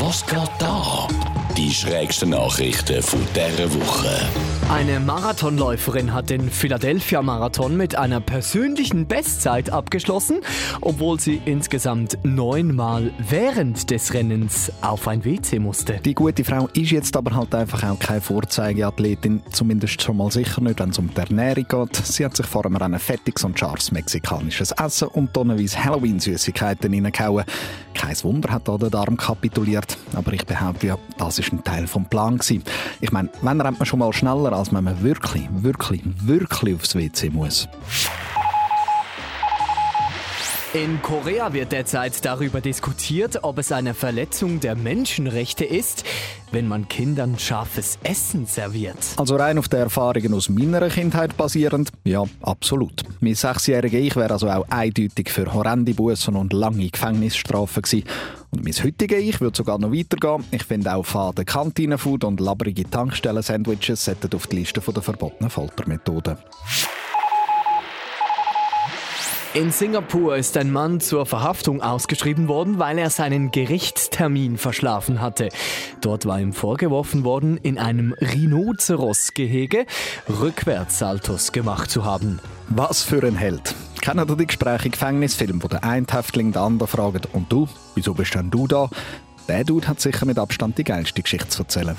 Was geht da? Die schrägsten Nachrichten von dieser Woche. Eine Marathonläuferin hat den Philadelphia Marathon mit einer persönlichen Bestzeit abgeschlossen, obwohl sie insgesamt neunmal während des Rennens auf ein WC musste. Die gute Frau ist jetzt aber halt einfach auch keine Vorzeigeathletin, zumindest schon mal sicher nicht, wenn es um die Ernährung geht. Sie hat sich vor einem Rennen fettiges und scharfes mexikanisches Essen und tonnenweise Halloween-Süßigkeiten reingehauen. Kein Wunder hat da der Darm kapituliert, aber ich behaupte ja, das ist ein Teil vom Plan. Ich meine, wenn rennt man schon mal schneller, als wenn man wirklich, wirklich, wirklich aufs WC muss. In Korea wird derzeit darüber diskutiert, ob es eine Verletzung der Menschenrechte ist, wenn man Kindern scharfes Essen serviert. Also rein auf die Erfahrungen aus meiner Kindheit basierend, ja, absolut. Mein sechsjähriger Ich wäre also auch eindeutig für horrende Bussen und lange Gefängnisstrafen gewesen. Und mein heutiger Ich würde sogar noch weitergehen. Ich finde auch fade Kantinenfood und labbrige Tankstellen-Sandwiches auf die Liste der verbotenen Foltermethoden. In Singapur ist ein Mann zur Verhaftung ausgeschrieben worden, weil er seinen Gerichtstermin verschlafen hatte. Dort war ihm vorgeworfen worden, in einem Rhinoceros-Gehege Rückwärtssaltos gemacht zu haben. Was für ein Held. Kennen ihr die Gespräche Gefängnisfilm, wo der eine Häftling den anderen fragt, und du, wieso bist denn du da? Der Dude hat sicher mit Abstand die geilste Geschichte zu erzählen.